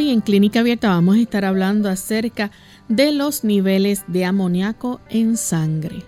Hoy en Clínica Abierta vamos a estar hablando acerca de los niveles de amoníaco en sangre.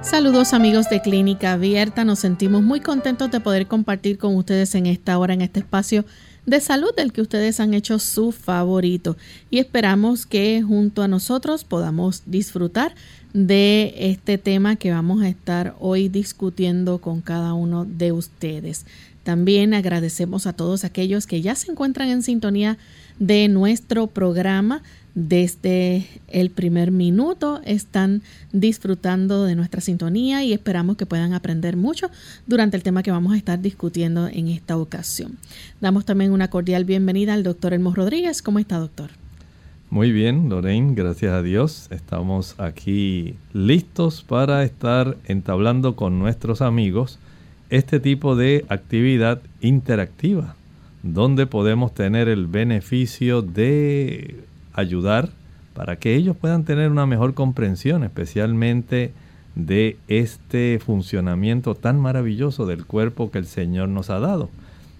Saludos amigos de Clínica Abierta, nos sentimos muy contentos de poder compartir con ustedes en esta hora, en este espacio de salud del que ustedes han hecho su favorito y esperamos que junto a nosotros podamos disfrutar de este tema que vamos a estar hoy discutiendo con cada uno de ustedes. También agradecemos a todos aquellos que ya se encuentran en sintonía de nuestro programa desde el primer minuto están disfrutando de nuestra sintonía y esperamos que puedan aprender mucho durante el tema que vamos a estar discutiendo en esta ocasión. Damos también una cordial bienvenida al doctor Elmo Rodríguez. ¿Cómo está, doctor? Muy bien, Lorraine, gracias a Dios. Estamos aquí listos para estar entablando con nuestros amigos este tipo de actividad interactiva, donde podemos tener el beneficio de ayudar para que ellos puedan tener una mejor comprensión, especialmente de este funcionamiento tan maravilloso del cuerpo que el Señor nos ha dado.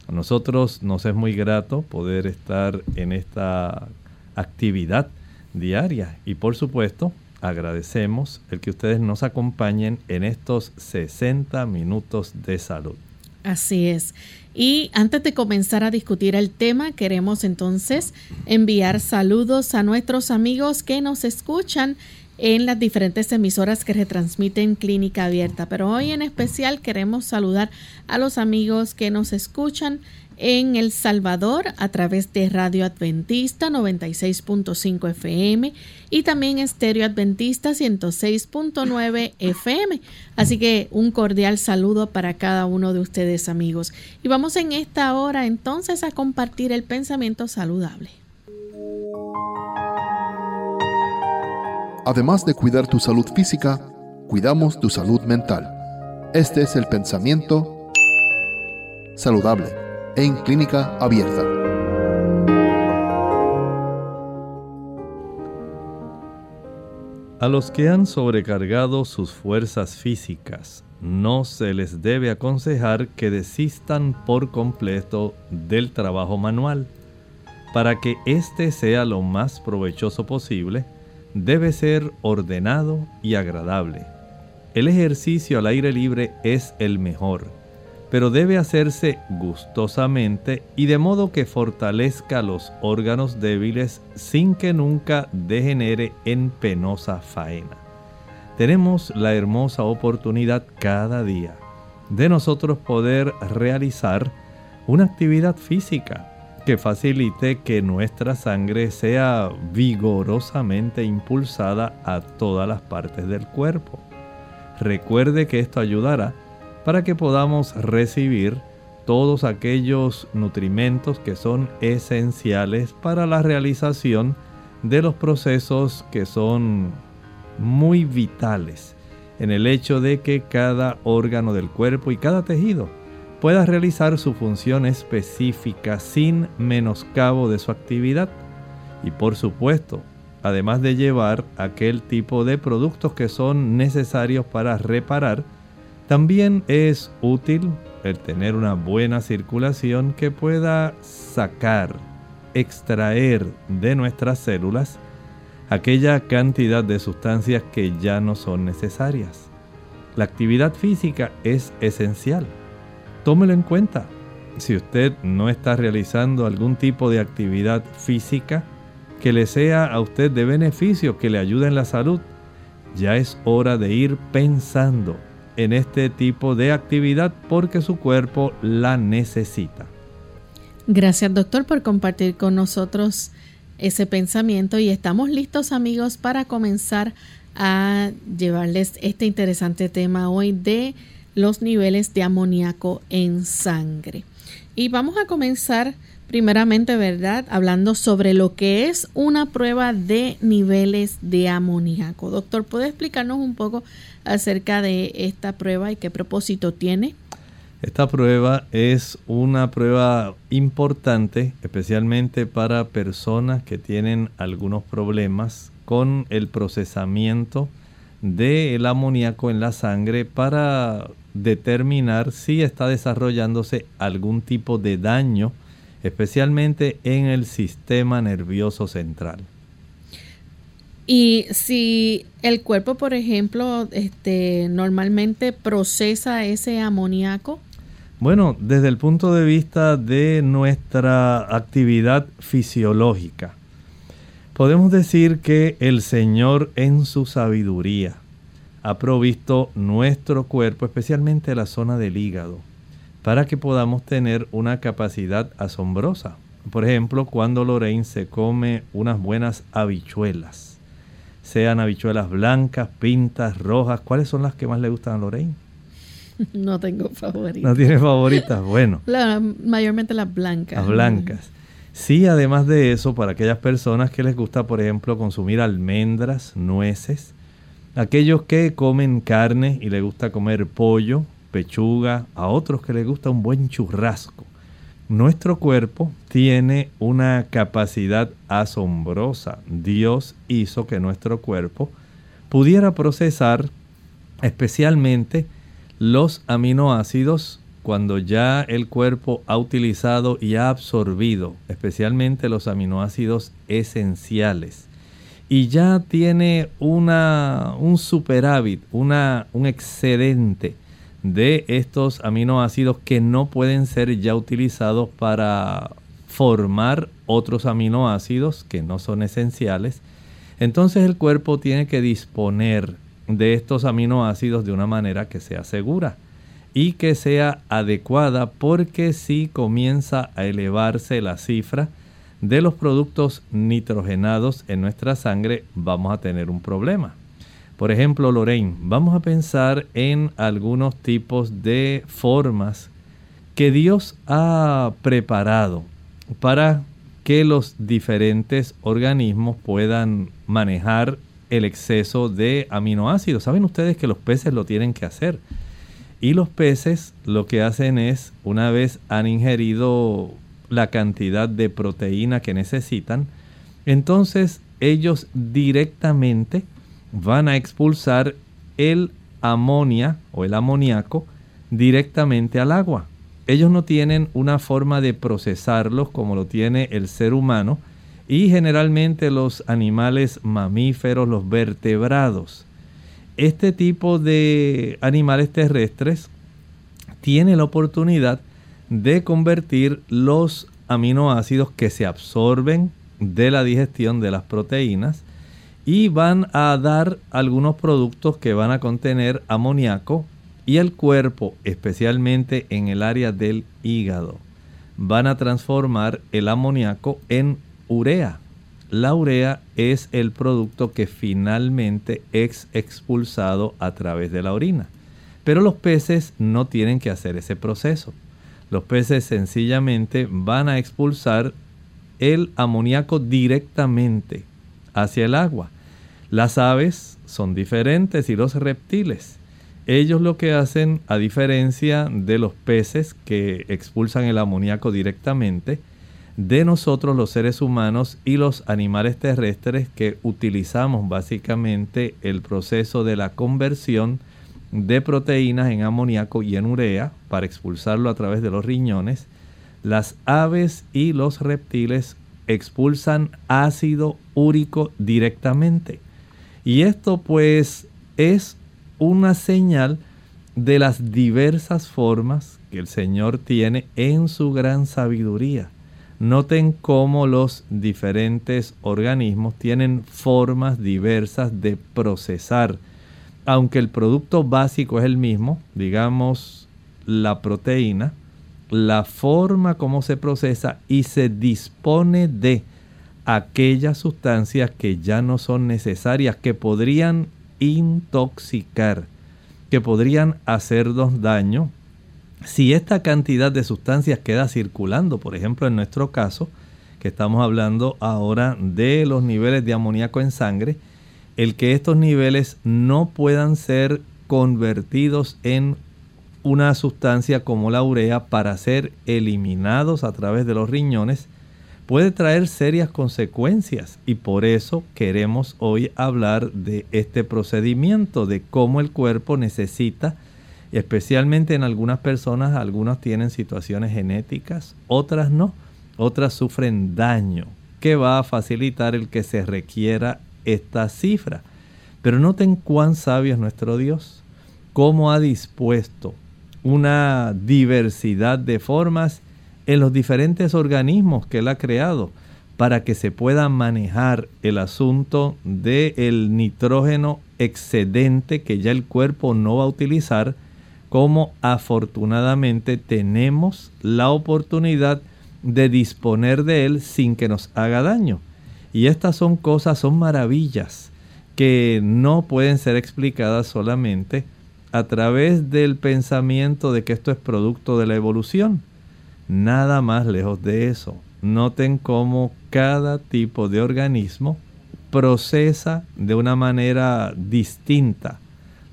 A nosotros nos es muy grato poder estar en esta actividad diaria y por supuesto agradecemos el que ustedes nos acompañen en estos 60 minutos de salud. Así es. Y antes de comenzar a discutir el tema, queremos entonces enviar saludos a nuestros amigos que nos escuchan en las diferentes emisoras que retransmiten Clínica Abierta. Pero hoy en especial queremos saludar a los amigos que nos escuchan en El Salvador a través de Radio Adventista 96.5 FM y también Estéreo Adventista 106.9 FM. Así que un cordial saludo para cada uno de ustedes amigos. Y vamos en esta hora entonces a compartir el pensamiento saludable. Además de cuidar tu salud física, cuidamos tu salud mental. Este es el pensamiento saludable en clínica abierta. A los que han sobrecargado sus fuerzas físicas, no se les debe aconsejar que desistan por completo del trabajo manual. Para que éste sea lo más provechoso posible, debe ser ordenado y agradable. El ejercicio al aire libre es el mejor pero debe hacerse gustosamente y de modo que fortalezca los órganos débiles sin que nunca degenere en penosa faena. Tenemos la hermosa oportunidad cada día de nosotros poder realizar una actividad física que facilite que nuestra sangre sea vigorosamente impulsada a todas las partes del cuerpo. Recuerde que esto ayudará para que podamos recibir todos aquellos nutrimentos que son esenciales para la realización de los procesos que son muy vitales en el hecho de que cada órgano del cuerpo y cada tejido pueda realizar su función específica sin menoscabo de su actividad. Y por supuesto además de llevar aquel tipo de productos que son necesarios para reparar también es útil el tener una buena circulación que pueda sacar, extraer de nuestras células aquella cantidad de sustancias que ya no son necesarias. La actividad física es esencial. Tómelo en cuenta. Si usted no está realizando algún tipo de actividad física que le sea a usted de beneficio, que le ayude en la salud, ya es hora de ir pensando en este tipo de actividad porque su cuerpo la necesita. Gracias doctor por compartir con nosotros ese pensamiento y estamos listos amigos para comenzar a llevarles este interesante tema hoy de los niveles de amoníaco en sangre. Y vamos a comenzar primeramente, ¿verdad? Hablando sobre lo que es una prueba de niveles de amoníaco. Doctor, ¿puede explicarnos un poco acerca de esta prueba y qué propósito tiene? Esta prueba es una prueba importante, especialmente para personas que tienen algunos problemas con el procesamiento del amoníaco en la sangre para determinar si está desarrollándose algún tipo de daño, especialmente en el sistema nervioso central. Y si el cuerpo, por ejemplo, este, normalmente procesa ese amoníaco, bueno, desde el punto de vista de nuestra actividad fisiológica, podemos decir que el Señor en su sabiduría ha provisto nuestro cuerpo, especialmente la zona del hígado, para que podamos tener una capacidad asombrosa. Por ejemplo, cuando Lorraine se come unas buenas habichuelas, sean habichuelas blancas, pintas, rojas, ¿cuáles son las que más le gustan a Lorraine? No tengo favoritas. ¿No tiene favoritas? Bueno. mayormente las blancas. Las blancas. Sí, además de eso, para aquellas personas que les gusta, por ejemplo, consumir almendras, nueces, aquellos que comen carne y les gusta comer pollo, pechuga, a otros que les gusta un buen churrasco. Nuestro cuerpo tiene una capacidad asombrosa. Dios hizo que nuestro cuerpo pudiera procesar especialmente los aminoácidos cuando ya el cuerpo ha utilizado y ha absorbido especialmente los aminoácidos esenciales y ya tiene una, un superávit, una, un excedente de estos aminoácidos que no pueden ser ya utilizados para formar otros aminoácidos que no son esenciales, entonces el cuerpo tiene que disponer de estos aminoácidos de una manera que sea segura y que sea adecuada porque si comienza a elevarse la cifra de los productos nitrogenados en nuestra sangre vamos a tener un problema. Por ejemplo, Lorraine, vamos a pensar en algunos tipos de formas que Dios ha preparado para que los diferentes organismos puedan manejar el exceso de aminoácidos. Saben ustedes que los peces lo tienen que hacer. Y los peces lo que hacen es, una vez han ingerido la cantidad de proteína que necesitan, entonces ellos directamente van a expulsar el amonia o el amoníaco directamente al agua. Ellos no tienen una forma de procesarlos como lo tiene el ser humano, y generalmente los animales mamíferos, los vertebrados. Este tipo de animales terrestres tiene la oportunidad de convertir los aminoácidos que se absorben de la digestión de las proteínas y van a dar algunos productos que van a contener amoníaco y el cuerpo, especialmente en el área del hígado, van a transformar el amoníaco en urea. La urea es el producto que finalmente es expulsado a través de la orina. Pero los peces no tienen que hacer ese proceso. Los peces sencillamente van a expulsar el amoníaco directamente hacia el agua. Las aves son diferentes y los reptiles. Ellos lo que hacen, a diferencia de los peces que expulsan el amoníaco directamente, de nosotros los seres humanos y los animales terrestres que utilizamos básicamente el proceso de la conversión de proteínas en amoníaco y en urea para expulsarlo a través de los riñones, las aves y los reptiles expulsan ácido úrico directamente. Y esto pues es una señal de las diversas formas que el Señor tiene en su gran sabiduría Noten cómo los diferentes organismos tienen formas diversas de procesar. Aunque el producto básico es el mismo, digamos la proteína, la forma como se procesa y se dispone de aquellas sustancias que ya no son necesarias, que podrían intoxicar, que podrían hacernos daño. Si esta cantidad de sustancias queda circulando, por ejemplo en nuestro caso, que estamos hablando ahora de los niveles de amoníaco en sangre, el que estos niveles no puedan ser convertidos en una sustancia como la urea para ser eliminados a través de los riñones, puede traer serias consecuencias y por eso queremos hoy hablar de este procedimiento, de cómo el cuerpo necesita, especialmente en algunas personas, algunas tienen situaciones genéticas, otras no, otras sufren daño, que va a facilitar el que se requiera esta cifra. Pero noten cuán sabio es nuestro Dios, cómo ha dispuesto una diversidad de formas en los diferentes organismos que Él ha creado para que se pueda manejar el asunto del nitrógeno excedente que ya el cuerpo no va a utilizar, como afortunadamente tenemos la oportunidad de disponer de él sin que nos haga daño. Y estas son cosas, son maravillas que no pueden ser explicadas solamente a través del pensamiento de que esto es producto de la evolución Nada más lejos de eso. Noten cómo cada tipo de organismo procesa de una manera distinta.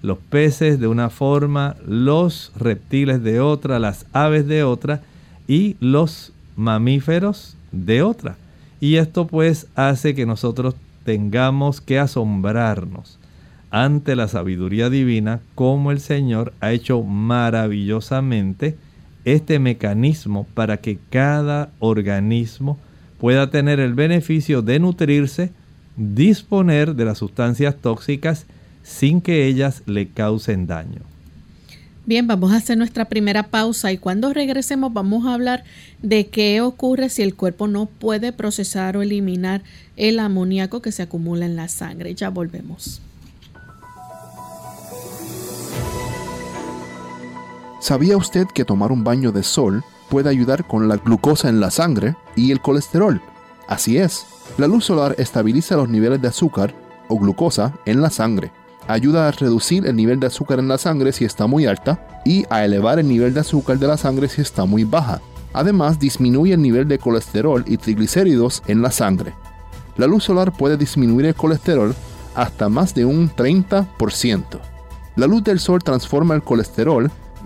Los peces de una forma, los reptiles de otra, las aves de otra y los mamíferos de otra. Y esto pues hace que nosotros tengamos que asombrarnos ante la sabiduría divina como el Señor ha hecho maravillosamente este mecanismo para que cada organismo pueda tener el beneficio de nutrirse, disponer de las sustancias tóxicas sin que ellas le causen daño. Bien, vamos a hacer nuestra primera pausa y cuando regresemos vamos a hablar de qué ocurre si el cuerpo no puede procesar o eliminar el amoníaco que se acumula en la sangre. Ya volvemos. ¿Sabía usted que tomar un baño de sol puede ayudar con la glucosa en la sangre y el colesterol? Así es, la luz solar estabiliza los niveles de azúcar o glucosa en la sangre, ayuda a reducir el nivel de azúcar en la sangre si está muy alta y a elevar el nivel de azúcar de la sangre si está muy baja. Además, disminuye el nivel de colesterol y triglicéridos en la sangre. La luz solar puede disminuir el colesterol hasta más de un 30%. La luz del sol transforma el colesterol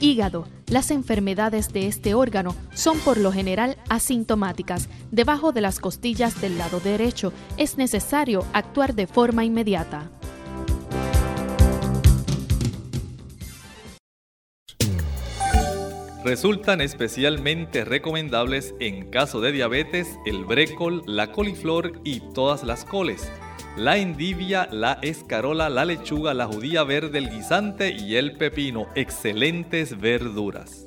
Hígado. Las enfermedades de este órgano son por lo general asintomáticas. Debajo de las costillas del lado derecho es necesario actuar de forma inmediata. Resultan especialmente recomendables en caso de diabetes el brécol, la coliflor y todas las coles la endivia, la escarola, la lechuga, la judía verde, el guisante y el pepino. Excelentes verduras.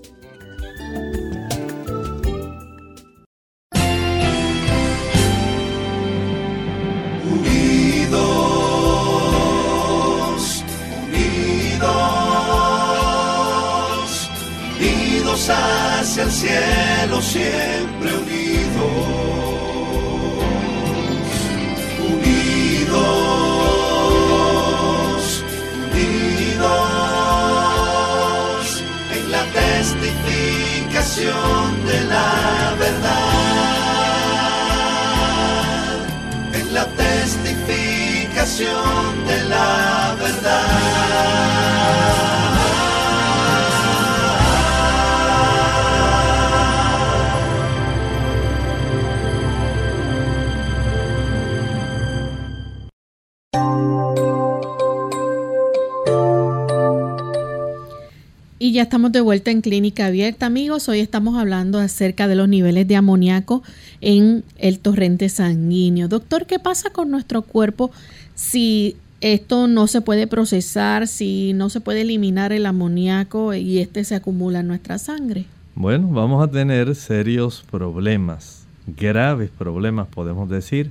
De vuelta en Clínica Abierta, amigos. Hoy estamos hablando acerca de los niveles de amoníaco en el torrente sanguíneo. Doctor, ¿qué pasa con nuestro cuerpo si esto no se puede procesar, si no se puede eliminar el amoníaco y este se acumula en nuestra sangre? Bueno, vamos a tener serios problemas, graves problemas podemos decir,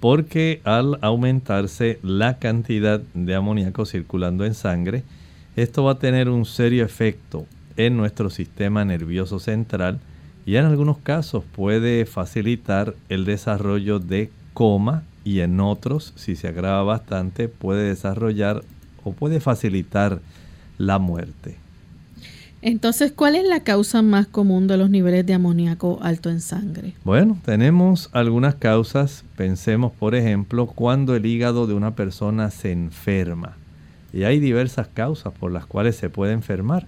porque al aumentarse la cantidad de amoníaco circulando en sangre, esto va a tener un serio efecto en nuestro sistema nervioso central y en algunos casos puede facilitar el desarrollo de coma y en otros, si se agrava bastante, puede desarrollar o puede facilitar la muerte. Entonces, ¿cuál es la causa más común de los niveles de amoníaco alto en sangre? Bueno, tenemos algunas causas. Pensemos, por ejemplo, cuando el hígado de una persona se enferma. Y hay diversas causas por las cuales se puede enfermar.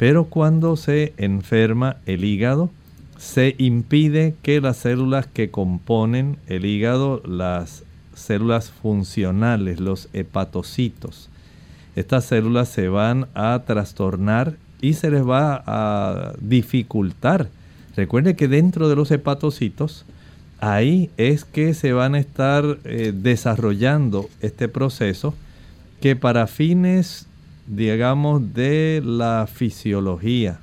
Pero cuando se enferma el hígado, se impide que las células que componen el hígado, las células funcionales, los hepatocitos, estas células se van a trastornar y se les va a dificultar. Recuerde que dentro de los hepatocitos, ahí es que se van a estar eh, desarrollando este proceso que para fines, digamos, de la fisiología,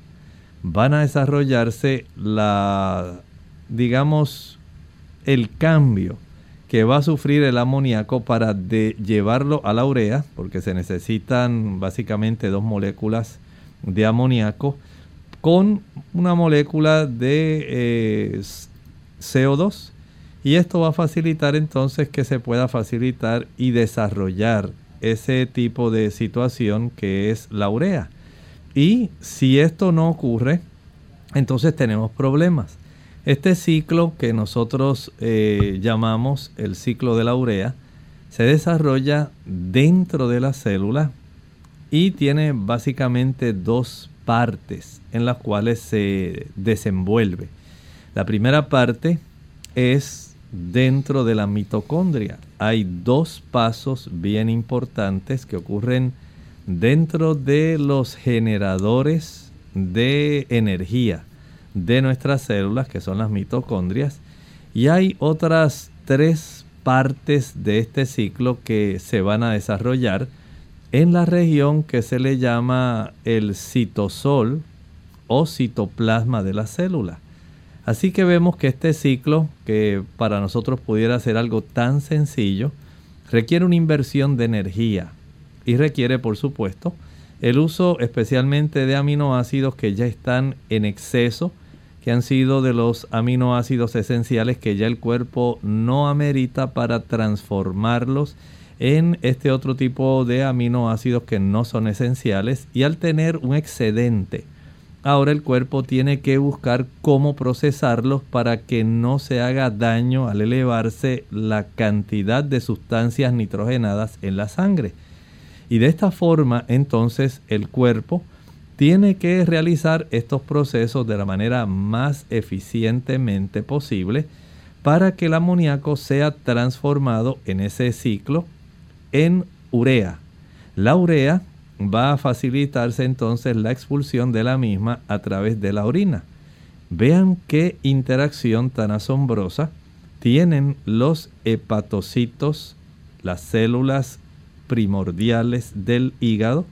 van a desarrollarse la, digamos, el cambio que va a sufrir el amoníaco para llevarlo a la urea, porque se necesitan básicamente dos moléculas de amoníaco con una molécula de eh, CO2 y esto va a facilitar entonces que se pueda facilitar y desarrollar ese tipo de situación que es la urea. Y si esto no ocurre, entonces tenemos problemas. Este ciclo que nosotros eh, llamamos el ciclo de la urea se desarrolla dentro de la célula y tiene básicamente dos partes en las cuales se desenvuelve. La primera parte es dentro de la mitocondria. Hay dos pasos bien importantes que ocurren dentro de los generadores de energía de nuestras células, que son las mitocondrias, y hay otras tres partes de este ciclo que se van a desarrollar en la región que se le llama el citosol o citoplasma de la célula. Así que vemos que este ciclo, que para nosotros pudiera ser algo tan sencillo, requiere una inversión de energía, y requiere, por supuesto, el uso especialmente de aminoácidos que ya están en exceso, que han sido de los aminoácidos esenciales que ya el cuerpo no amerita para transformarlos en este otro tipo de aminoácidos que no son esenciales y al tener un excedente, ahora el cuerpo tiene que buscar cómo procesarlos para que no se haga daño al elevarse la cantidad de sustancias nitrogenadas en la sangre. Y de esta forma entonces el cuerpo tiene que realizar estos procesos de la manera más eficientemente posible para que el amoníaco sea transformado en ese ciclo en urea. La urea va a facilitarse entonces la expulsión de la misma a través de la orina. Vean qué interacción tan asombrosa tienen los hepatocitos, las células primordiales del hígado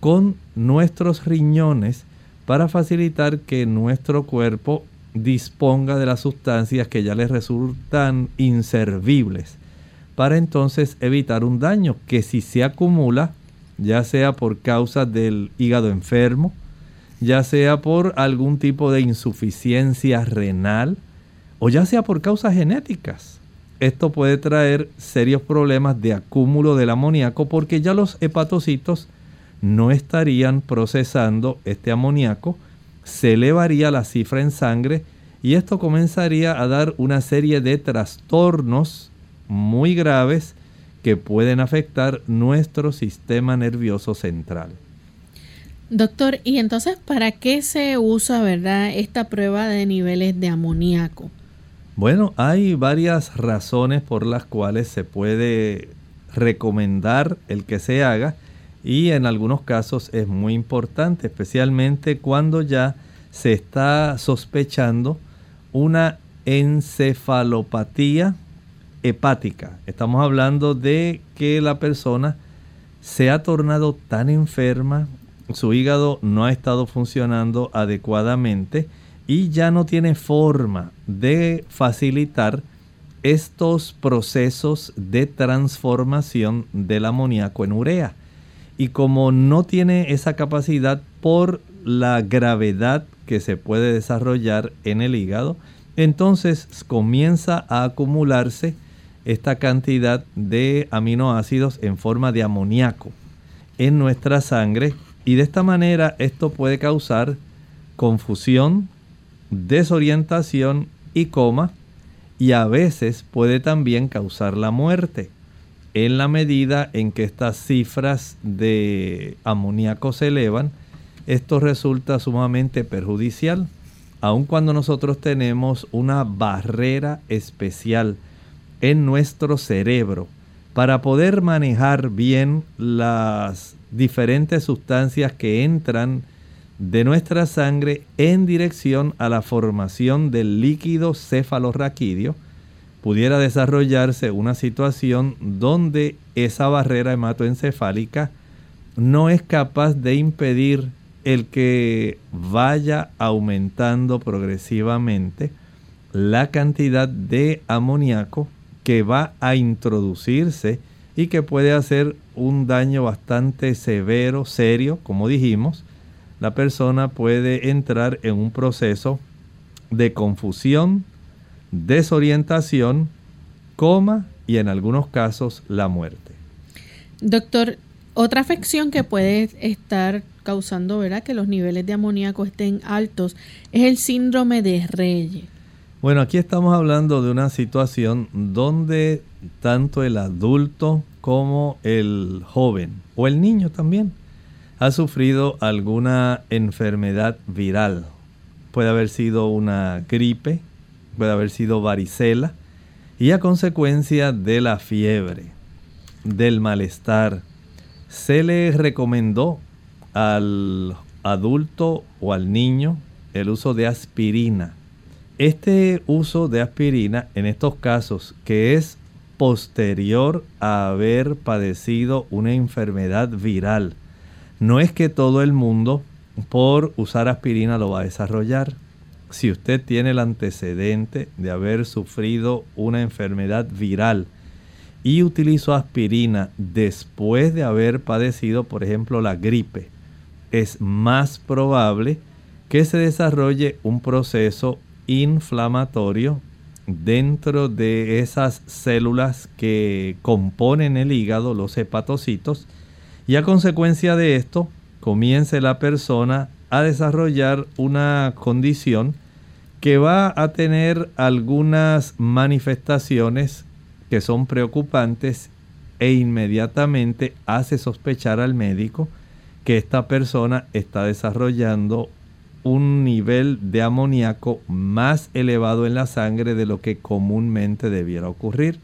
con nuestros riñones para facilitar que nuestro cuerpo disponga de las sustancias que ya les resultan inservibles para entonces evitar un daño que si se acumula ya sea por causa del hígado enfermo, ya sea por algún tipo de insuficiencia renal o ya sea por causas genéticas. Esto puede traer serios problemas de acúmulo del amoníaco porque ya los hepatocitos no estarían procesando este amoníaco, se elevaría la cifra en sangre y esto comenzaría a dar una serie de trastornos muy graves que pueden afectar nuestro sistema nervioso central. Doctor, ¿y entonces para qué se usa, verdad, esta prueba de niveles de amoníaco? Bueno, hay varias razones por las cuales se puede recomendar el que se haga y en algunos casos es muy importante, especialmente cuando ya se está sospechando una encefalopatía Estamos hablando de que la persona se ha tornado tan enferma, su hígado no ha estado funcionando adecuadamente y ya no tiene forma de facilitar estos procesos de transformación del amoníaco en urea. Y como no tiene esa capacidad por la gravedad que se puede desarrollar en el hígado, entonces comienza a acumularse esta cantidad de aminoácidos en forma de amoníaco en nuestra sangre y de esta manera esto puede causar confusión, desorientación y coma y a veces puede también causar la muerte. En la medida en que estas cifras de amoníaco se elevan, esto resulta sumamente perjudicial, aun cuando nosotros tenemos una barrera especial en nuestro cerebro para poder manejar bien las diferentes sustancias que entran de nuestra sangre en dirección a la formación del líquido cefalorraquídeo, pudiera desarrollarse una situación donde esa barrera hematoencefálica no es capaz de impedir el que vaya aumentando progresivamente la cantidad de amoníaco que va a introducirse y que puede hacer un daño bastante severo, serio, como dijimos. La persona puede entrar en un proceso de confusión, desorientación, coma y en algunos casos la muerte. Doctor, otra afección que puede estar causando ¿verdad? que los niveles de amoníaco estén altos es el síndrome de Reyes. Bueno, aquí estamos hablando de una situación donde tanto el adulto como el joven o el niño también ha sufrido alguna enfermedad viral. Puede haber sido una gripe, puede haber sido varicela y a consecuencia de la fiebre, del malestar, se le recomendó al adulto o al niño el uso de aspirina este uso de aspirina en estos casos, que es posterior a haber padecido una enfermedad viral, no es que todo el mundo por usar aspirina lo va a desarrollar. Si usted tiene el antecedente de haber sufrido una enfermedad viral y utilizó aspirina después de haber padecido, por ejemplo, la gripe, es más probable que se desarrolle un proceso inflamatorio dentro de esas células que componen el hígado, los hepatocitos, y a consecuencia de esto comience la persona a desarrollar una condición que va a tener algunas manifestaciones que son preocupantes e inmediatamente hace sospechar al médico que esta persona está desarrollando un nivel de amoníaco más elevado en la sangre de lo que comúnmente debiera ocurrir.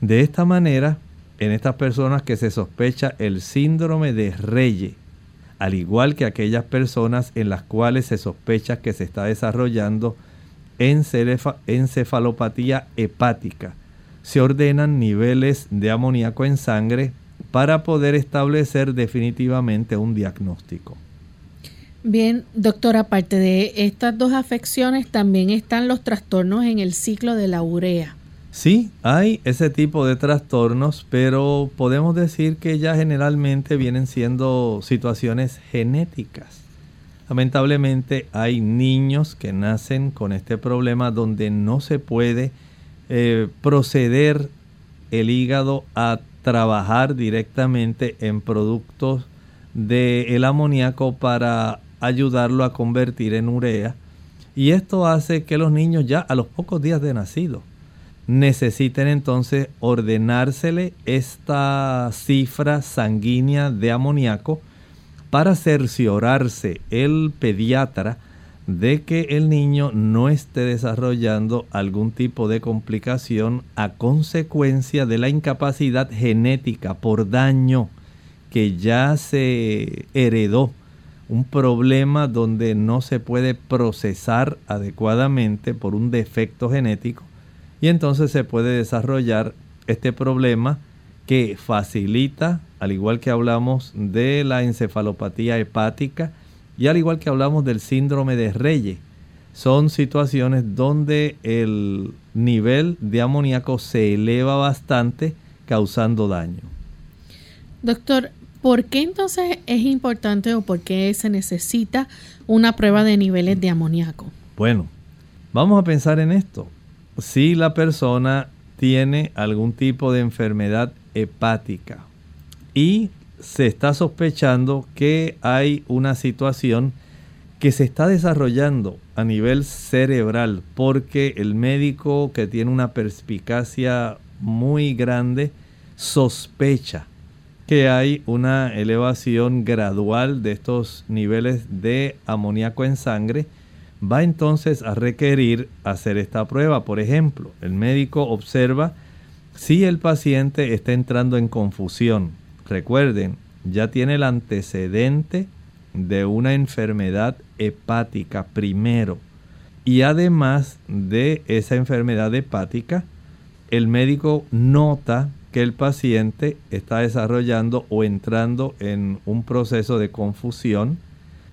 De esta manera, en estas personas que se sospecha el síndrome de Reye, al igual que aquellas personas en las cuales se sospecha que se está desarrollando encefalopatía hepática, se ordenan niveles de amoníaco en sangre para poder establecer definitivamente un diagnóstico. Bien, doctor, aparte de estas dos afecciones, también están los trastornos en el ciclo de la urea. Sí, hay ese tipo de trastornos, pero podemos decir que ya generalmente vienen siendo situaciones genéticas. Lamentablemente hay niños que nacen con este problema donde no se puede eh, proceder el hígado a trabajar directamente en productos del amoníaco para ayudarlo a convertir en urea. Y esto hace que los niños ya a los pocos días de nacido necesiten entonces ordenársele esta cifra sanguínea de amoníaco para cerciorarse el pediatra de que el niño no esté desarrollando algún tipo de complicación a consecuencia de la incapacidad genética por daño que ya se heredó un problema donde no se puede procesar adecuadamente por un defecto genético y entonces se puede desarrollar este problema que facilita, al igual que hablamos de la encefalopatía hepática y al igual que hablamos del síndrome de Reyes, son situaciones donde el nivel de amoníaco se eleva bastante causando daño. Doctor, ¿por qué entonces es importante o por qué se necesita una prueba de niveles de amoníaco? Bueno, vamos a pensar en esto. Si la persona tiene algún tipo de enfermedad hepática y se está sospechando que hay una situación que se está desarrollando a nivel cerebral porque el médico que tiene una perspicacia muy grande sospecha que hay una elevación gradual de estos niveles de amoníaco en sangre, va entonces a requerir hacer esta prueba. Por ejemplo, el médico observa si el paciente está entrando en confusión. Recuerden, ya tiene el antecedente de una enfermedad hepática primero. Y además de esa enfermedad hepática, el médico nota que el paciente está desarrollando o entrando en un proceso de confusión.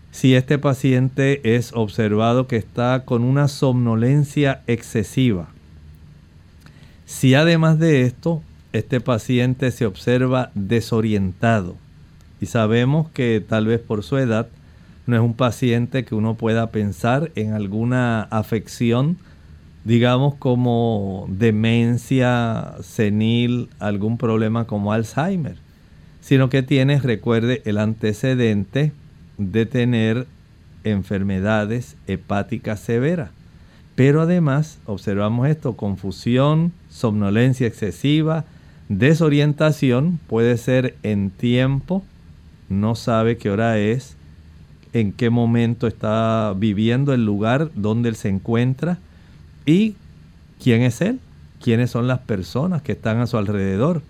Si este paciente es observado que está con una somnolencia excesiva. Si además de esto, este paciente se observa desorientado y sabemos que tal vez por su edad no es un paciente que uno pueda pensar en alguna afección, digamos como demencia senil, algún problema como Alzheimer, sino que tiene, recuerde, el antecedente de tener enfermedades hepáticas severas. Pero además observamos esto, confusión, somnolencia excesiva, desorientación, puede ser en tiempo, no sabe qué hora es, en qué momento está viviendo el lugar donde él se encuentra y quién es él, quiénes son las personas que están a su alrededor.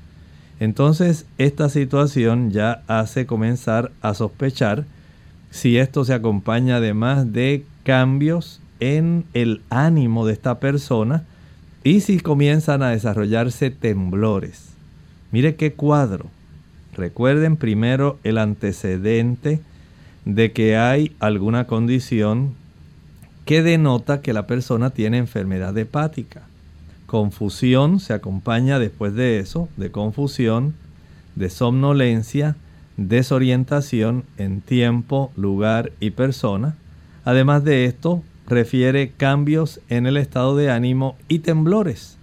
Entonces esta situación ya hace comenzar a sospechar si esto se acompaña además de cambios en el ánimo de esta persona y si comienzan a desarrollarse temblores. Mire qué cuadro. Recuerden primero el antecedente de que hay alguna condición que denota que la persona tiene enfermedad hepática. Confusión se acompaña después de eso, de confusión, de somnolencia, desorientación en tiempo, lugar y persona. Además de esto, refiere cambios en el estado de ánimo y temblores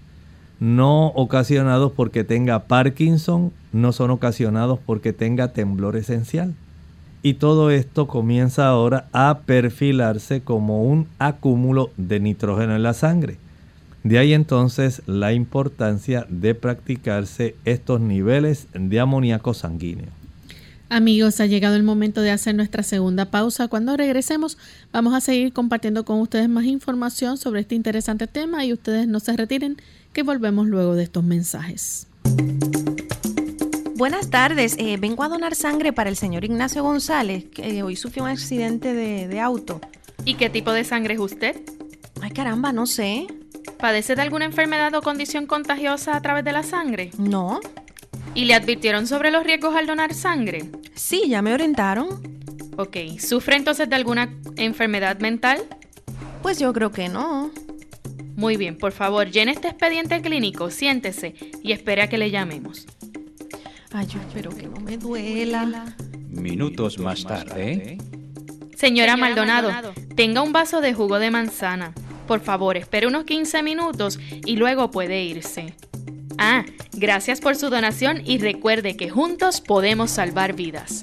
no ocasionados porque tenga Parkinson, no son ocasionados porque tenga temblor esencial. Y todo esto comienza ahora a perfilarse como un acúmulo de nitrógeno en la sangre. De ahí entonces la importancia de practicarse estos niveles de amoníaco sanguíneo. Amigos, ha llegado el momento de hacer nuestra segunda pausa. Cuando regresemos vamos a seguir compartiendo con ustedes más información sobre este interesante tema y ustedes no se retiren que volvemos luego de estos mensajes. Buenas tardes, eh, vengo a donar sangre para el señor Ignacio González, que hoy sufrió un accidente de, de auto. ¿Y qué tipo de sangre es usted? Ay caramba, no sé. ¿Padece de alguna enfermedad o condición contagiosa a través de la sangre? No. ¿Y le advirtieron sobre los riesgos al donar sangre? Sí, ya me orientaron. Ok, ¿sufre entonces de alguna enfermedad mental? Pues yo creo que no. Muy bien, por favor, llene este expediente clínico, siéntese y espere a que le llamemos. Ay, yo espero que no me duela. Minutos más tarde. Señora Maldonado, tenga un vaso de jugo de manzana. Por favor, espere unos 15 minutos y luego puede irse. Ah, gracias por su donación y recuerde que juntos podemos salvar vidas.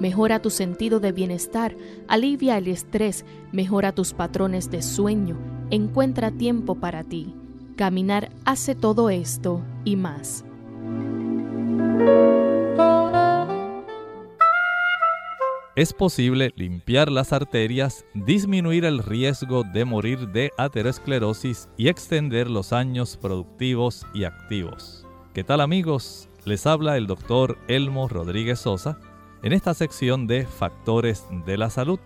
Mejora tu sentido de bienestar, alivia el estrés, mejora tus patrones de sueño, encuentra tiempo para ti. Caminar hace todo esto y más. es posible limpiar las arterias, disminuir el riesgo de morir de aterosclerosis y extender los años productivos y activos. ¿Qué tal amigos? Les habla el doctor Elmo Rodríguez Sosa en esta sección de Factores de la Salud.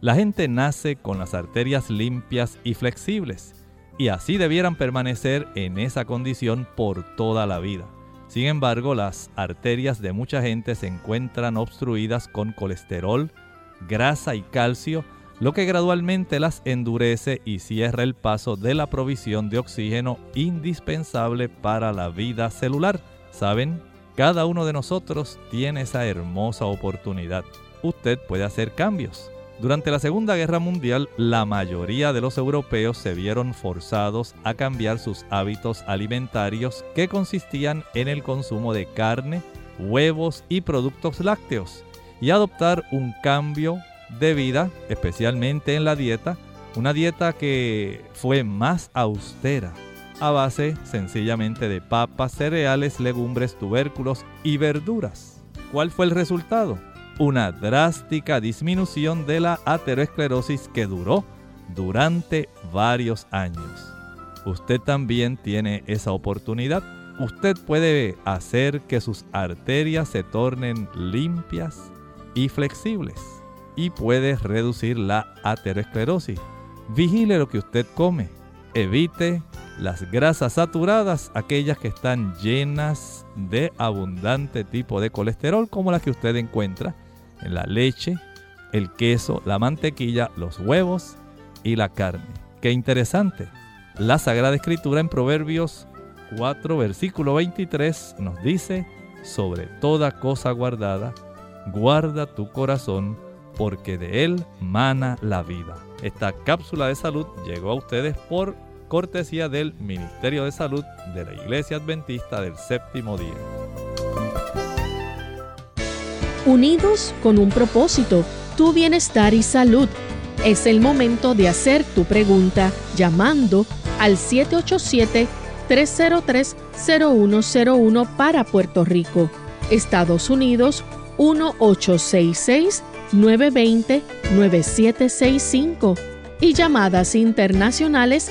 La gente nace con las arterias limpias y flexibles y así debieran permanecer en esa condición por toda la vida. Sin embargo, las arterias de mucha gente se encuentran obstruidas con colesterol, grasa y calcio, lo que gradualmente las endurece y cierra el paso de la provisión de oxígeno indispensable para la vida celular. ¿Saben? Cada uno de nosotros tiene esa hermosa oportunidad. Usted puede hacer cambios. Durante la Segunda Guerra Mundial, la mayoría de los europeos se vieron forzados a cambiar sus hábitos alimentarios que consistían en el consumo de carne, huevos y productos lácteos, y adoptar un cambio de vida, especialmente en la dieta, una dieta que fue más austera, a base sencillamente de papas, cereales, legumbres, tubérculos y verduras. ¿Cuál fue el resultado? una drástica disminución de la aterosclerosis que duró durante varios años. Usted también tiene esa oportunidad. Usted puede hacer que sus arterias se tornen limpias y flexibles y puede reducir la aterosclerosis. Vigile lo que usted come. Evite las grasas saturadas, aquellas que están llenas de abundante tipo de colesterol como las que usted encuentra la leche, el queso, la mantequilla, los huevos y la carne. Qué interesante. La Sagrada Escritura en Proverbios 4, versículo 23 nos dice, sobre toda cosa guardada, guarda tu corazón, porque de él mana la vida. Esta cápsula de salud llegó a ustedes por cortesía del Ministerio de Salud de la Iglesia Adventista del Séptimo Día. Unidos con un propósito, tu bienestar y salud. Es el momento de hacer tu pregunta llamando al 787-303-0101 para Puerto Rico, Estados Unidos 1866-920-9765 y llamadas internacionales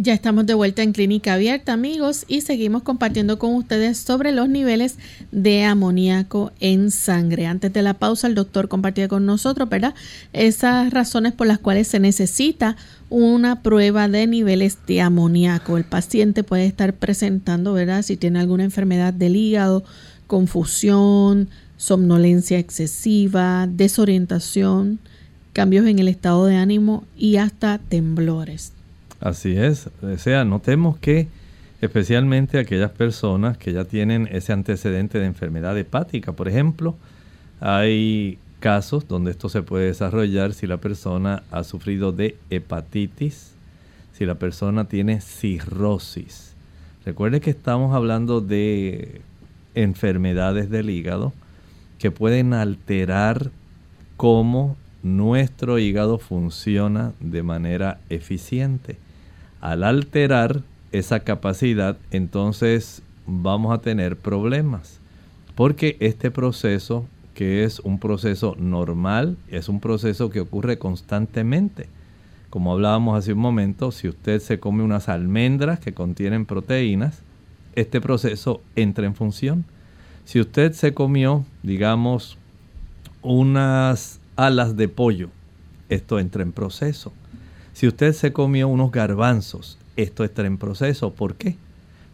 Ya estamos de vuelta en Clínica Abierta, amigos, y seguimos compartiendo con ustedes sobre los niveles de amoníaco en sangre. Antes de la pausa, el doctor compartía con nosotros, ¿verdad? Esas razones por las cuales se necesita una prueba de niveles de amoníaco. El paciente puede estar presentando, ¿verdad? Si tiene alguna enfermedad del hígado, confusión, somnolencia excesiva, desorientación, cambios en el estado de ánimo y hasta temblores. Así es, o sea, notemos que especialmente aquellas personas que ya tienen ese antecedente de enfermedad hepática, por ejemplo, hay casos donde esto se puede desarrollar si la persona ha sufrido de hepatitis, si la persona tiene cirrosis. Recuerde que estamos hablando de enfermedades del hígado que pueden alterar cómo nuestro hígado funciona de manera eficiente. Al alterar esa capacidad, entonces vamos a tener problemas. Porque este proceso, que es un proceso normal, es un proceso que ocurre constantemente. Como hablábamos hace un momento, si usted se come unas almendras que contienen proteínas, este proceso entra en función. Si usted se comió, digamos, unas alas de pollo, esto entra en proceso. Si usted se comió unos garbanzos, esto está en proceso. ¿Por qué?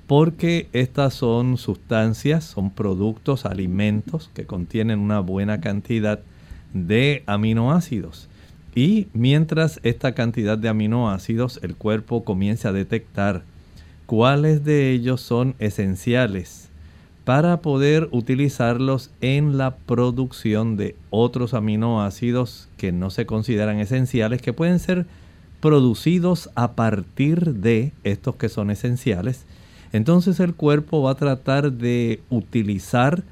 Porque estas son sustancias, son productos, alimentos que contienen una buena cantidad de aminoácidos. Y mientras esta cantidad de aminoácidos el cuerpo comience a detectar cuáles de ellos son esenciales para poder utilizarlos en la producción de otros aminoácidos que no se consideran esenciales, que pueden ser producidos a partir de estos que son esenciales, entonces el cuerpo va a tratar de utilizar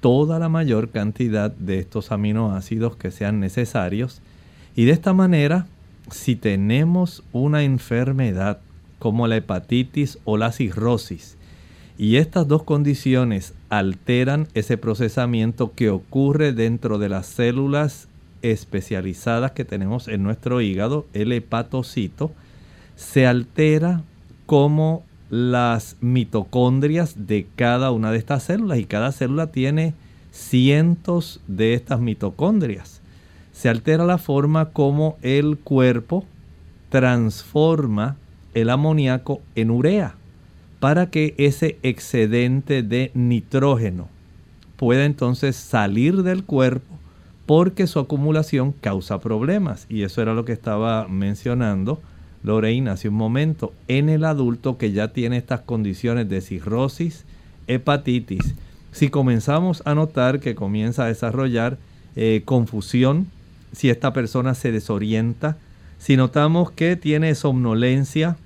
toda la mayor cantidad de estos aminoácidos que sean necesarios. Y de esta manera si tenemos una enfermedad como la hepatitis o la cirrosis y estas dos condiciones alteran ese procesamiento que ocurre dentro de las células especializadas que tenemos en nuestro hígado, el hepatocito, se altera como las mitocondrias de cada una de estas células y cada célula tiene cientos de estas mitocondrias. Se altera la forma como el cuerpo transforma el amoníaco en urea para que ese excedente de nitrógeno pueda entonces salir del cuerpo porque su acumulación causa problemas. Y eso era lo que estaba mencionando Lorraine hace un momento. En el adulto que ya tiene estas condiciones de cirrosis, hepatitis, si comenzamos a notar que comienza a desarrollar eh, confusión, si esta persona se desorienta, si notamos que tiene somnolencia,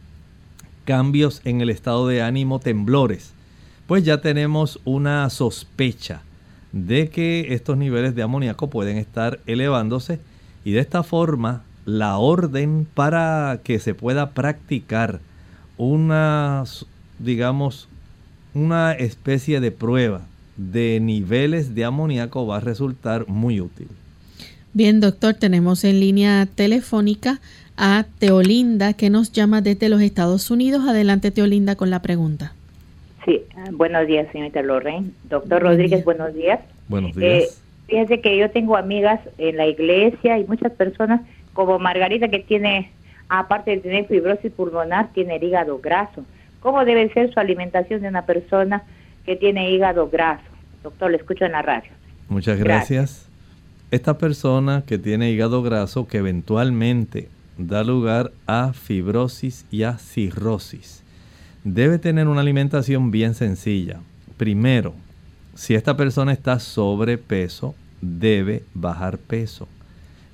cambios en el estado de ánimo, temblores, pues ya tenemos una sospecha de que estos niveles de amoníaco pueden estar elevándose y de esta forma la orden para que se pueda practicar una, digamos, una especie de prueba de niveles de amoníaco va a resultar muy útil. Bien, doctor, tenemos en línea telefónica a Teolinda que nos llama desde los Estados Unidos. Adelante, Teolinda, con la pregunta. Sí, buenos días, señorita Lorraine. Doctor Rodríguez, buenos días. Buenos días. Eh, fíjese que yo tengo amigas en la iglesia y muchas personas, como Margarita, que tiene, aparte de tener fibrosis pulmonar, tiene el hígado graso. ¿Cómo debe ser su alimentación de una persona que tiene hígado graso? Doctor, le escucho en la radio. Muchas gracias. Esta persona que tiene hígado graso, que eventualmente da lugar a fibrosis y a cirrosis, debe tener una alimentación bien sencilla. Primero, si esta persona está sobrepeso, debe bajar peso.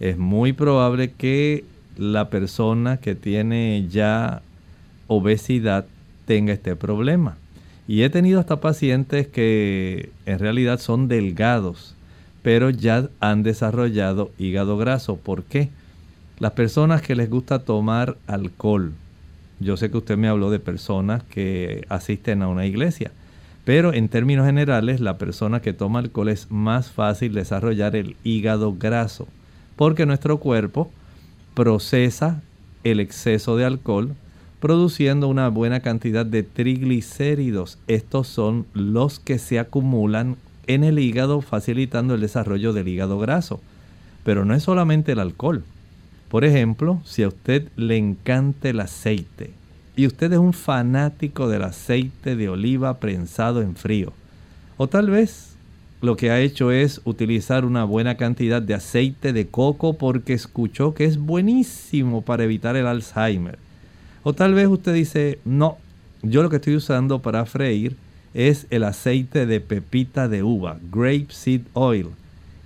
Es muy probable que la persona que tiene ya obesidad tenga este problema. Y he tenido hasta pacientes que en realidad son delgados, pero ya han desarrollado hígado graso. ¿Por qué? Las personas que les gusta tomar alcohol. Yo sé que usted me habló de personas que asisten a una iglesia. Pero en términos generales, la persona que toma alcohol es más fácil desarrollar el hígado graso, porque nuestro cuerpo procesa el exceso de alcohol produciendo una buena cantidad de triglicéridos. Estos son los que se acumulan en el hígado facilitando el desarrollo del hígado graso. Pero no es solamente el alcohol. Por ejemplo, si a usted le encanta el aceite, y usted es un fanático del aceite de oliva prensado en frío. O tal vez lo que ha hecho es utilizar una buena cantidad de aceite de coco porque escuchó que es buenísimo para evitar el Alzheimer. O tal vez usted dice, no, yo lo que estoy usando para freír es el aceite de pepita de uva, grape seed oil.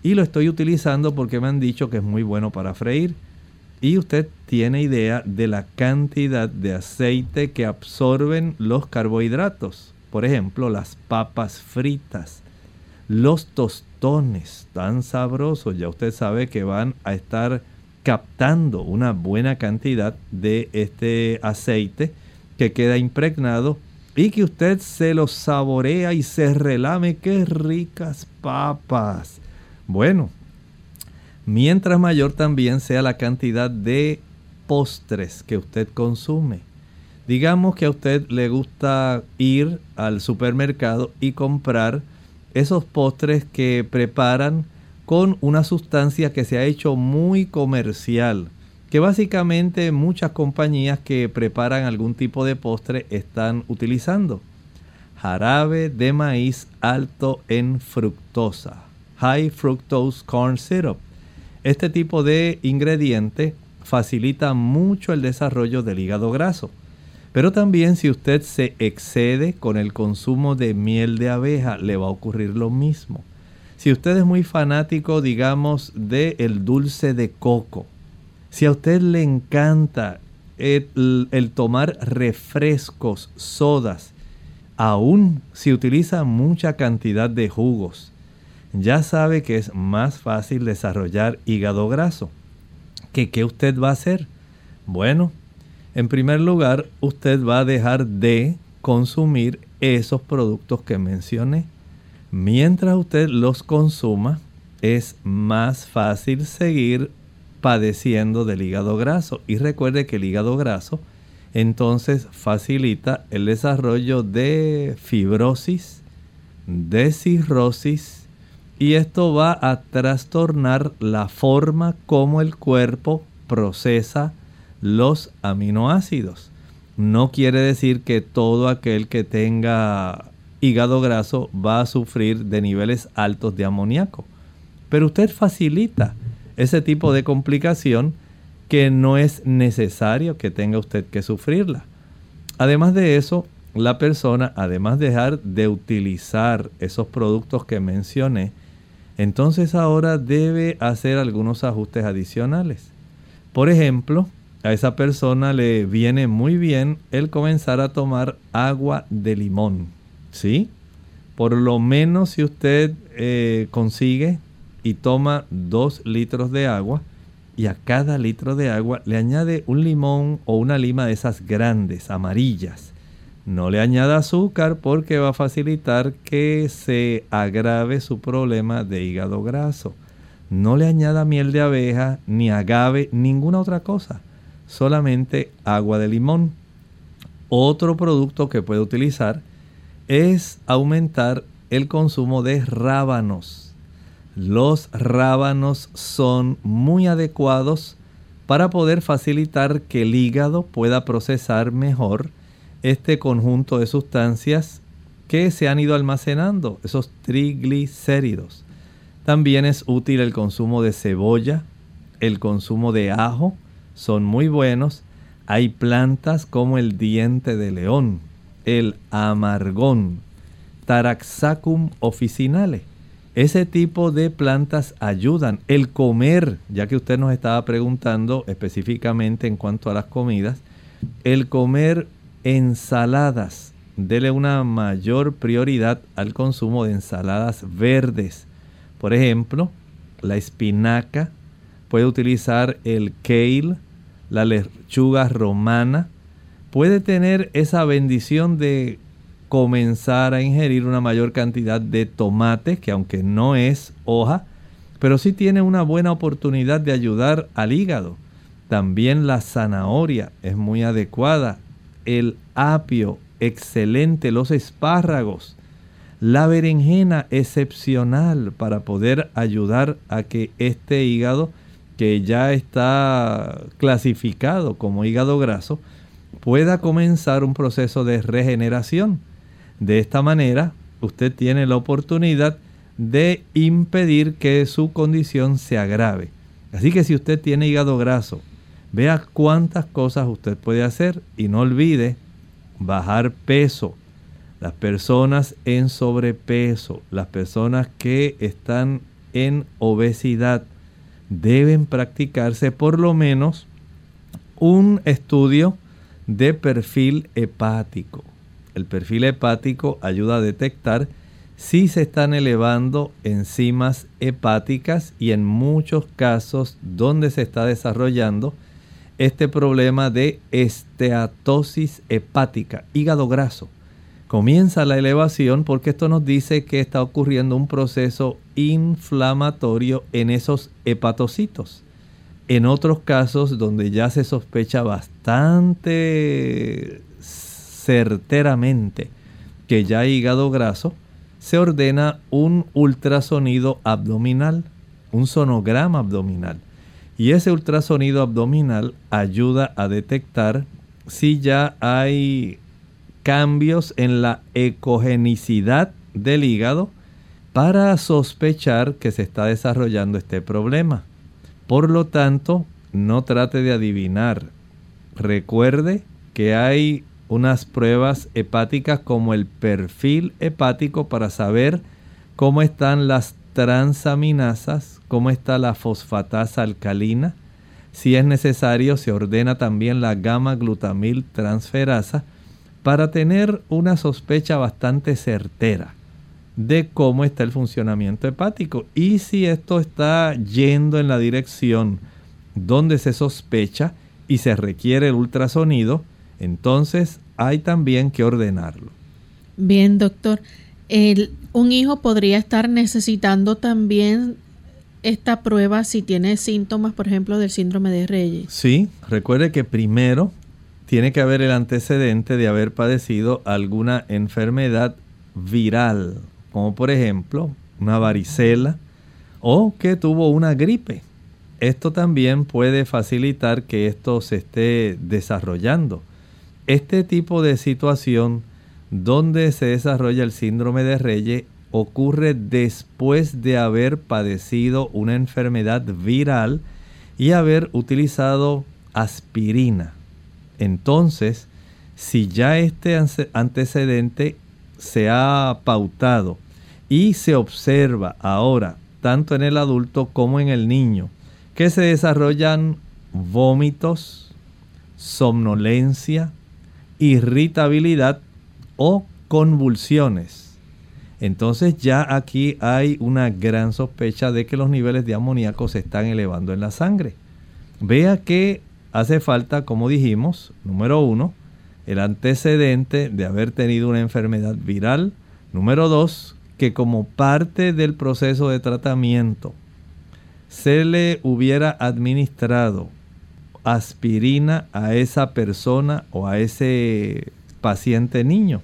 Y lo estoy utilizando porque me han dicho que es muy bueno para freír y usted tiene idea de la cantidad de aceite que absorben los carbohidratos. Por ejemplo, las papas fritas, los tostones tan sabrosos, ya usted sabe que van a estar captando una buena cantidad de este aceite que queda impregnado y que usted se lo saborea y se relame. ¡Qué ricas papas! Bueno, mientras mayor también sea la cantidad de postres que usted consume. Digamos que a usted le gusta ir al supermercado y comprar esos postres que preparan con una sustancia que se ha hecho muy comercial, que básicamente muchas compañías que preparan algún tipo de postre están utilizando. Jarabe de maíz alto en fructosa, high fructose corn syrup Este tipo de ingrediente facilita mucho el desarrollo del hígado graso. Pero también si usted se excede con el consumo de miel de abeja, le va a ocurrir lo mismo. Si usted es muy fanático, digamos, del el dulce de coco, si a usted le encanta el, el, tomar refrescos, sodas, aún si utiliza mucha cantidad de jugos, ya sabe que es más fácil desarrollar hígado graso. ¿Que, ¿Qué usted va a hacer? Bueno, en primer lugar, usted va a dejar de consumir esos productos que mencioné. Mientras usted los consuma, es más fácil seguir padeciendo del hígado graso. Y recuerde que el hígado graso entonces facilita el desarrollo de fibrosis, de cirrosis, y esto va a trastornar la forma como el cuerpo procesa los aminoácidos. No quiere decir que todo aquel que tenga hígado graso va a sufrir de niveles altos de amoníaco. Pero usted facilita ese tipo de complicación que no es necesario que tenga usted que sufrirla. Además de eso, la persona, además de dejar de utilizar esos productos que mencioné, entonces ahora debe hacer algunos ajustes adicionales. Por ejemplo, a esa persona le viene muy bien el comenzar a tomar agua de limón. ¿Sí? Por lo menos si usted eh, consigue y toma dos litros de agua y a cada litro de agua le añade un limón o una lima de esas grandes, amarillas. No le añada azúcar porque va a facilitar que se agrave su problema de hígado graso. No le añada miel de abeja, ni agave, ninguna otra cosa solamente agua de limón. Otro producto que puede utilizar es aumentar el consumo de rábanos. Los rábanos son muy adecuados para poder facilitar que el hígado pueda procesar mejor este conjunto de sustancias que se han ido almacenando, esos triglicéridos. También es útil el consumo de cebolla, el consumo de ajo, son muy buenos. Hay plantas como el diente de león, el amargón, Taraxacum officinale. Ese tipo de plantas ayudan. El comer, ya que usted nos estaba preguntando específicamente en cuanto a las comidas, el comer ensaladas. Dele una mayor prioridad al consumo de ensaladas verdes. Por ejemplo, la espinaca, puede utilizar el kale, la lechuga romana, puede tener esa bendición de comenzar a ingerir una mayor cantidad de tomate, que aunque no es hoja, pero sí tiene una buena oportunidad de ayudar al hígado. También la zanahoria es muy adecuada, el apio, excelente, los espárragos, la berenjena excepcional para poder ayudar a que este hígado que ya está clasificado como hígado graso pueda comenzar un proceso de regeneración. De esta manera, usted tiene la oportunidad de impedir que su condición se agrave. Así que si usted tiene hígado graso, vea cuántas cosas usted puede hacer y no olvide bajar peso. Las personas en sobrepeso, las personas que están en obesidad, deben practicarse por lo menos un estudio de perfil hepático. El perfil hepático ayuda a detectar si se están elevando enzimas hepáticas y en muchos casos donde se está desarrollando este problema de esteatosis hepática, hígado graso comienza la elevación porque esto nos dice que está ocurriendo un proceso inflamatorio en esos hepatocitos. En otros casos donde ya se sospecha bastante certeramente que ya hay hígado graso, se ordena un ultrasonido abdominal, un sonograma abdominal. Y ese ultrasonido abdominal ayuda a detectar si ya hay cambios en la ecogenicidad del hígado para sospechar que se está desarrollando este problema. Por lo tanto, no trate de adivinar. Recuerde que hay unas pruebas hepáticas como el perfil hepático para saber cómo están las transaminasas, cómo está la fosfatasa alcalina. Si es necesario, se ordena también la gamma glutamil transferasa para tener una sospecha bastante certera de cómo está el funcionamiento hepático y si esto está yendo en la dirección donde se sospecha y se requiere el ultrasonido, entonces hay también que ordenarlo. Bien, doctor. un hijo podría estar necesitando también esta prueba si tiene síntomas, por ejemplo, del síndrome de Reyes. Sí, recuerde que primero tiene que haber el antecedente de haber padecido alguna enfermedad viral, como por ejemplo una varicela o que tuvo una gripe. Esto también puede facilitar que esto se esté desarrollando. Este tipo de situación donde se desarrolla el síndrome de Reyes ocurre después de haber padecido una enfermedad viral y haber utilizado aspirina. Entonces, si ya este antecedente se ha pautado y se observa ahora, tanto en el adulto como en el niño, que se desarrollan vómitos, somnolencia, irritabilidad o convulsiones. Entonces ya aquí hay una gran sospecha de que los niveles de amoníaco se están elevando en la sangre. Vea que hace falta, como dijimos, número uno, el antecedente de haber tenido una enfermedad viral. Número dos, que como parte del proceso de tratamiento se le hubiera administrado aspirina a esa persona o a ese paciente niño.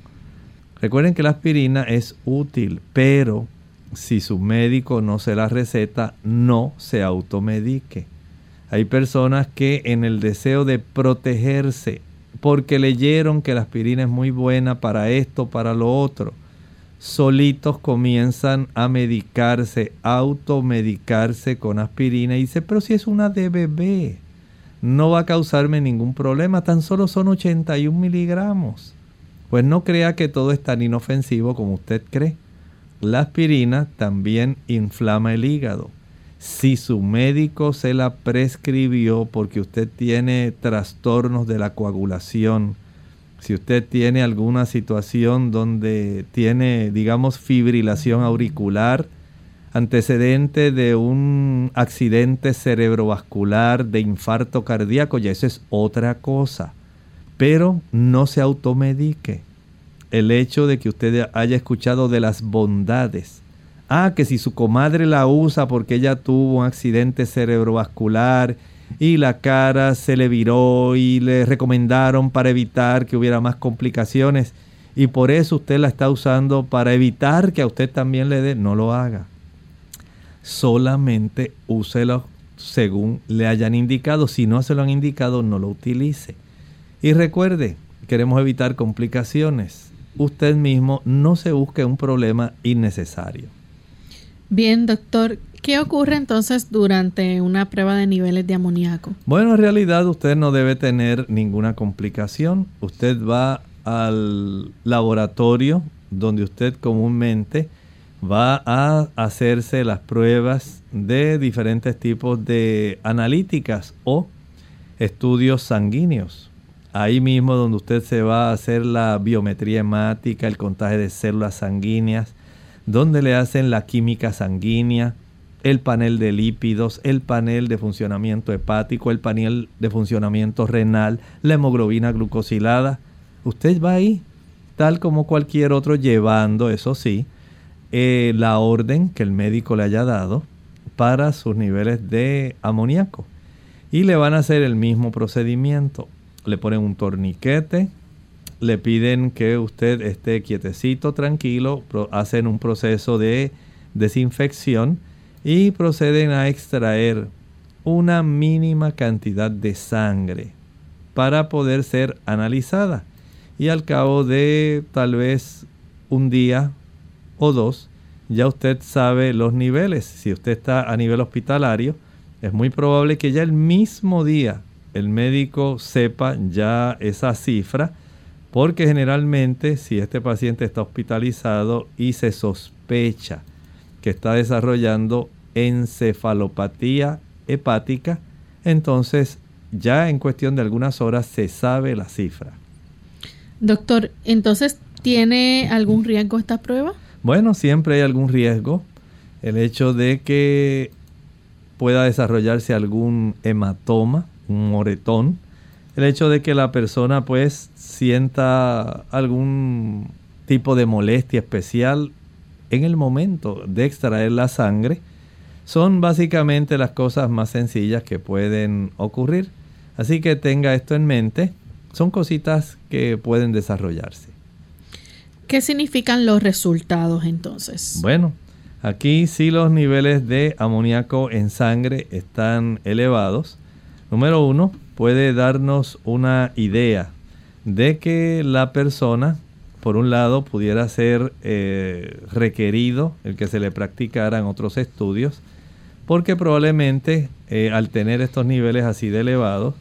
Recuerden que la aspirina es útil, pero si su médico no se la receta, no se automedique. Hay personas que en el deseo de protegerse, porque leyeron que la aspirina es muy buena para esto, para lo otro, solitos comienzan a medicarse, automedicarse con aspirina y dice, pero si es una de bebé no va a causarme ningún problema, tan solo son 81 miligramos. Pues no crea que todo es tan inofensivo como usted cree. La aspirina también inflama el hígado. Si su médico se la prescribió porque usted tiene trastornos de la coagulación, si usted tiene alguna situación donde tiene, digamos, fibrilación auricular, antecedente de un accidente cerebrovascular, de infarto cardíaco, ya eso es otra cosa. Pero no se automedique. El hecho de que usted haya escuchado de las bondades. Ah, que si su comadre la usa porque ella tuvo un accidente cerebrovascular y la cara se le viró y le recomendaron para evitar que hubiera más complicaciones y por eso usted la está usando para evitar que a usted también le dé, no lo haga solamente úselo según le hayan indicado. Si no se lo han indicado, no lo utilice. Y recuerde, queremos evitar complicaciones. Usted mismo no se busque un problema innecesario. Bien, doctor, ¿qué ocurre entonces durante una prueba de niveles de amoníaco? Bueno, en realidad usted no debe tener ninguna complicación. Usted va al laboratorio donde usted comúnmente va a hacerse las pruebas de diferentes tipos de analíticas o estudios sanguíneos. Ahí mismo donde usted se va a hacer la biometría hemática, el contagio de células sanguíneas, donde le hacen la química sanguínea, el panel de lípidos, el panel de funcionamiento hepático, el panel de funcionamiento renal, la hemoglobina glucosilada. Usted va ahí, tal como cualquier otro, llevando, eso sí, eh, la orden que el médico le haya dado para sus niveles de amoníaco. Y le van a hacer el mismo procedimiento. Le ponen un torniquete, le piden que usted esté quietecito, tranquilo, hacen un proceso de desinfección y proceden a extraer una mínima cantidad de sangre para poder ser analizada. Y al cabo de tal vez un día o dos, ya usted sabe los niveles. Si usted está a nivel hospitalario, es muy probable que ya el mismo día el médico sepa ya esa cifra, porque generalmente si este paciente está hospitalizado y se sospecha que está desarrollando encefalopatía hepática, entonces ya en cuestión de algunas horas se sabe la cifra. Doctor, entonces, ¿tiene algún riesgo esta prueba? Bueno, siempre hay algún riesgo. El hecho de que pueda desarrollarse algún hematoma, un moretón, el hecho de que la persona pues sienta algún tipo de molestia especial en el momento de extraer la sangre, son básicamente las cosas más sencillas que pueden ocurrir. Así que tenga esto en mente, son cositas que pueden desarrollarse. ¿Qué significan los resultados entonces? Bueno, aquí si los niveles de amoníaco en sangre están elevados. Número uno, puede darnos una idea de que la persona, por un lado, pudiera ser eh, requerido el que se le practicaran otros estudios porque probablemente eh, al tener estos niveles así de elevados,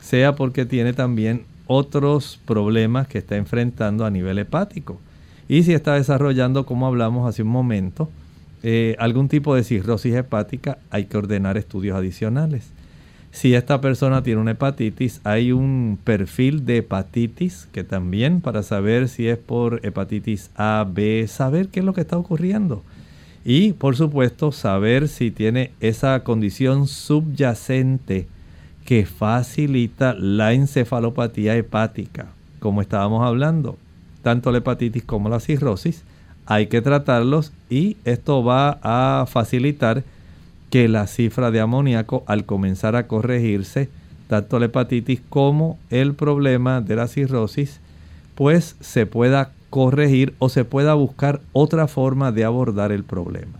sea porque tiene también otros problemas que está enfrentando a nivel hepático. Y si está desarrollando, como hablamos hace un momento, eh, algún tipo de cirrosis hepática, hay que ordenar estudios adicionales. Si esta persona tiene una hepatitis, hay un perfil de hepatitis que también para saber si es por hepatitis A, B, saber qué es lo que está ocurriendo. Y por supuesto saber si tiene esa condición subyacente que facilita la encefalopatía hepática, como estábamos hablando, tanto la hepatitis como la cirrosis, hay que tratarlos y esto va a facilitar que la cifra de amoníaco al comenzar a corregirse, tanto la hepatitis como el problema de la cirrosis, pues se pueda corregir o se pueda buscar otra forma de abordar el problema.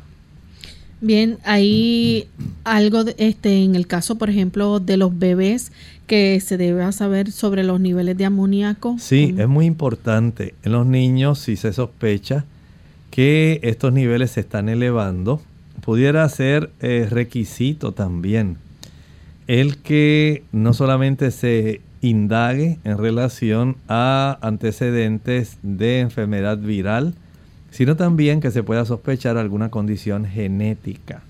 Bien, hay algo de, este en el caso, por ejemplo, de los bebés que se debe saber sobre los niveles de amoníaco. Sí, es muy importante. En los niños, si se sospecha que estos niveles se están elevando, pudiera ser eh, requisito también el que no solamente se indague en relación a antecedentes de enfermedad viral, sino también que se pueda sospechar alguna condición genética.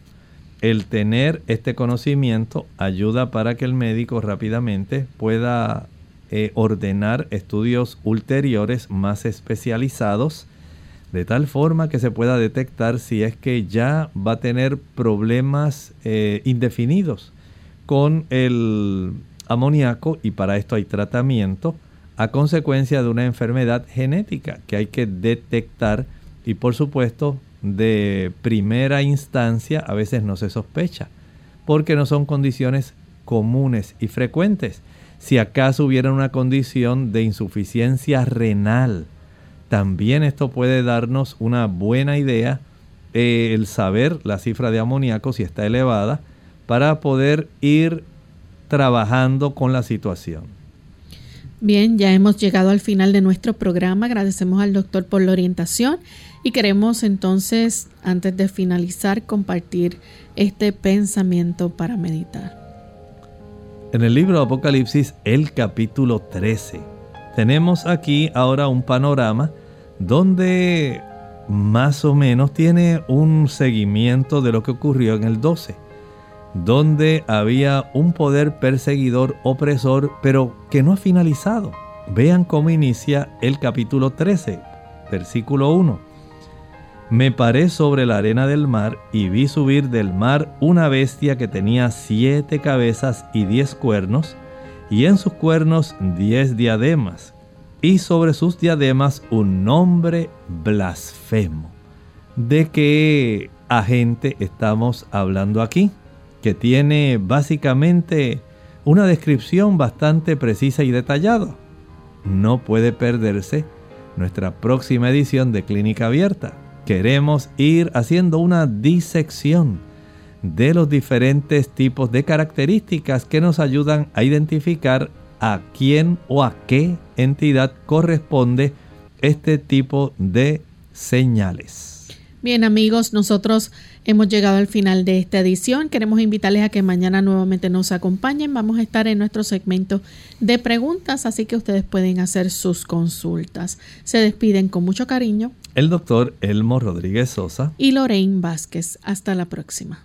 El tener este conocimiento ayuda para que el médico rápidamente pueda eh, ordenar estudios ulteriores más especializados, de tal forma que se pueda detectar si es que ya va a tener problemas eh, indefinidos con el amoníaco y para esto hay tratamiento a consecuencia de una enfermedad genética que hay que detectar y por supuesto de primera instancia a veces no se sospecha porque no son condiciones comunes y frecuentes. Si acaso hubiera una condición de insuficiencia renal, también esto puede darnos una buena idea eh, el saber la cifra de amoníaco si está elevada para poder ir trabajando con la situación. Bien, ya hemos llegado al final de nuestro programa. Agradecemos al doctor por la orientación y queremos entonces, antes de finalizar, compartir este pensamiento para meditar. En el libro Apocalipsis, el capítulo 13, tenemos aquí ahora un panorama donde más o menos tiene un seguimiento de lo que ocurrió en el 12 donde había un poder perseguidor, opresor, pero que no ha finalizado. Vean cómo inicia el capítulo 13, versículo 1. Me paré sobre la arena del mar y vi subir del mar una bestia que tenía siete cabezas y diez cuernos, y en sus cuernos diez diademas, y sobre sus diademas un nombre blasfemo. ¿De qué agente estamos hablando aquí? que tiene básicamente una descripción bastante precisa y detallada. No puede perderse nuestra próxima edición de Clínica Abierta. Queremos ir haciendo una disección de los diferentes tipos de características que nos ayudan a identificar a quién o a qué entidad corresponde este tipo de señales. Bien amigos, nosotros hemos llegado al final de esta edición. Queremos invitarles a que mañana nuevamente nos acompañen. Vamos a estar en nuestro segmento de preguntas, así que ustedes pueden hacer sus consultas. Se despiden con mucho cariño. El doctor Elmo Rodríguez Sosa. Y Lorraine Vázquez. Hasta la próxima.